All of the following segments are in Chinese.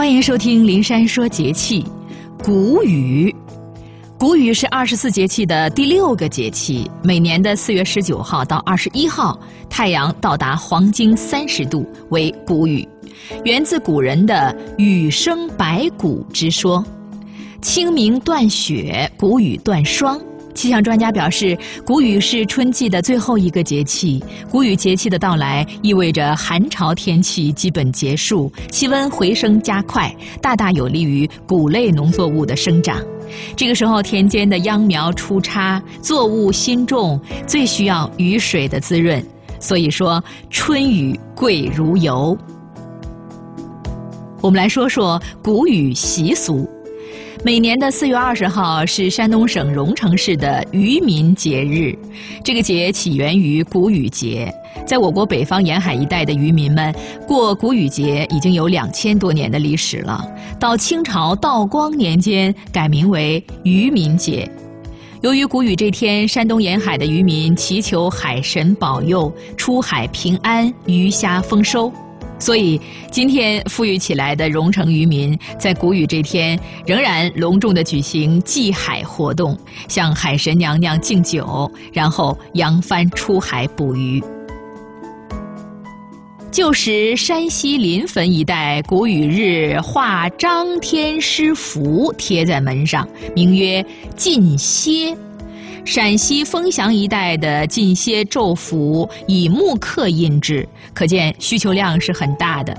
欢迎收听《灵山说节气》。谷雨，谷雨是二十四节气的第六个节气。每年的四月十九号到二十一号，太阳到达黄经三十度为谷雨，源自古人的“雨生百谷”之说。清明断雪，谷雨断霜。气象专家表示，谷雨是春季的最后一个节气。谷雨节气的到来，意味着寒潮天气基本结束，气温回升加快，大大有利于谷类农作物的生长。这个时候，田间的秧苗出插，作物新种，最需要雨水的滋润。所以说，春雨贵如油。我们来说说谷雨习俗。每年的四月二十号是山东省荣成市的渔民节日，这个节起源于谷雨节，在我国北方沿海一带的渔民们过谷雨节已经有两千多年的历史了。到清朝道光年间改名为渔民节。由于谷雨这天，山东沿海的渔民祈求海神保佑出海平安、鱼虾丰收。所以，今天富裕起来的荣成渔民在谷雨这天仍然隆重的举行祭海活动，向海神娘娘敬酒，然后扬帆出海捕鱼。旧时山西临汾一带谷雨日画张天师符贴在门上，名曰进歇。陕西丰祥一带的进歇咒符以木刻印制，可见需求量是很大的。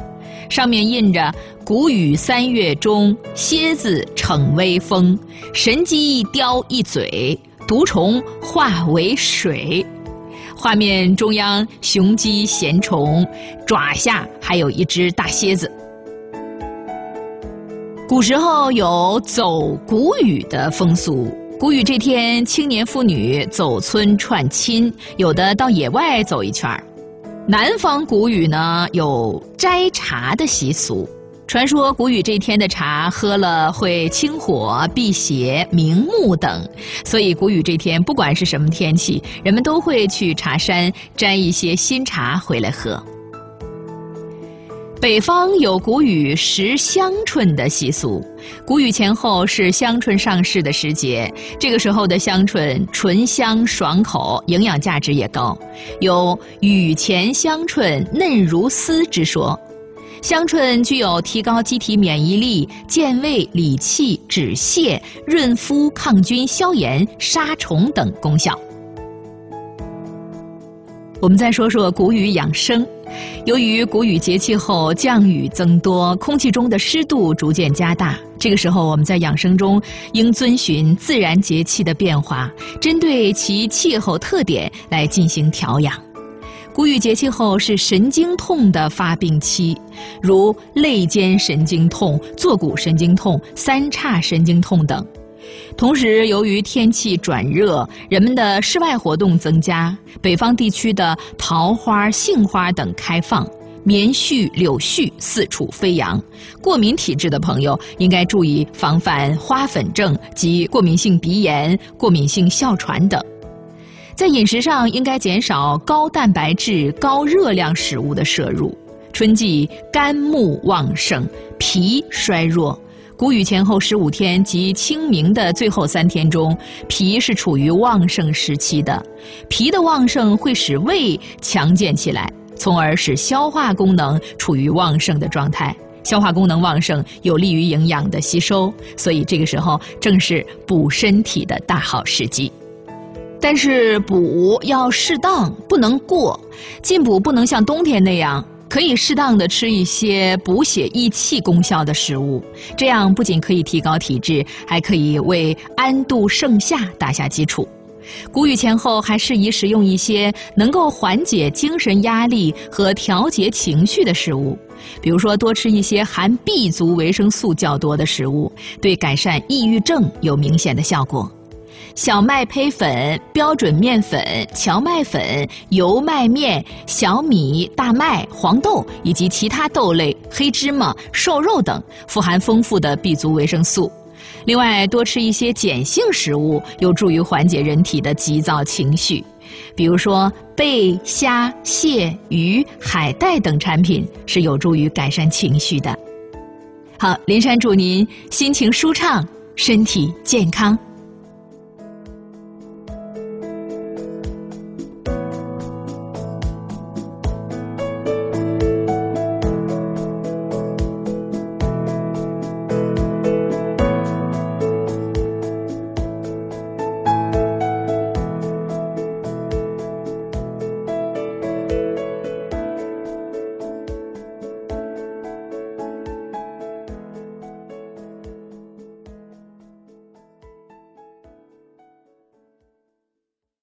上面印着“谷雨三月中，蝎子逞威风，神鸡叼一嘴，毒虫化为水”。画面中央雄鸡衔虫，爪下还有一只大蝎子。古时候有走谷雨的风俗。谷雨这天，青年妇女走村串亲，有的到野外走一圈儿。南方谷雨呢，有摘茶的习俗。传说谷雨这天的茶喝了会清火、辟邪、明目等，所以谷雨这天不管是什么天气，人们都会去茶山摘一些新茶回来喝。北方有谷雨食香椿的习俗，谷雨前后是香椿上市的时节，这个时候的香椿醇香爽口，营养价值也高，有“雨前香椿嫩如丝”之说。香椿具有提高机体免疫力、健胃理气、止泻、润肤、抗菌、消炎、杀虫等功效。我们再说说谷雨养生。由于谷雨节气后降雨增多，空气中的湿度逐渐加大，这个时候我们在养生中应遵循自然节气的变化，针对其气候特点来进行调养。谷雨节气后是神经痛的发病期，如肋间神经痛、坐骨神经痛、三叉神经痛等。同时，由于天气转热，人们的室外活动增加，北方地区的桃花、杏花等开放，棉絮、柳絮四处飞扬。过敏体质的朋友应该注意防范花粉症及过敏性鼻炎、过敏性哮喘等。在饮食上，应该减少高蛋白质、高热量食物的摄入。春季肝木旺盛，脾衰弱。谷雨前后十五天及清明的最后三天中，脾是处于旺盛时期的。脾的旺盛会使胃强健起来，从而使消化功能处于旺盛的状态。消化功能旺盛，有利于营养的吸收，所以这个时候正是补身体的大好时机。但是补要适当，不能过。进补不能像冬天那样。可以适当的吃一些补血益气功效的食物，这样不仅可以提高体质，还可以为安度盛夏打下基础。谷雨前后还适宜食用一些能够缓解精神压力和调节情绪的食物，比如说多吃一些含 B 族维生素较多的食物，对改善抑郁症有明显的效果。小麦胚粉、标准面粉、荞麦粉、油麦面、小米、大麦、黄豆以及其他豆类、黑芝麻、瘦肉等，富含丰富的 B 族维生素。另外，多吃一些碱性食物，有助于缓解人体的急躁情绪。比如说，贝、虾、蟹、鱼、海带等产品是有助于改善情绪的。好，林珊祝您心情舒畅，身体健康。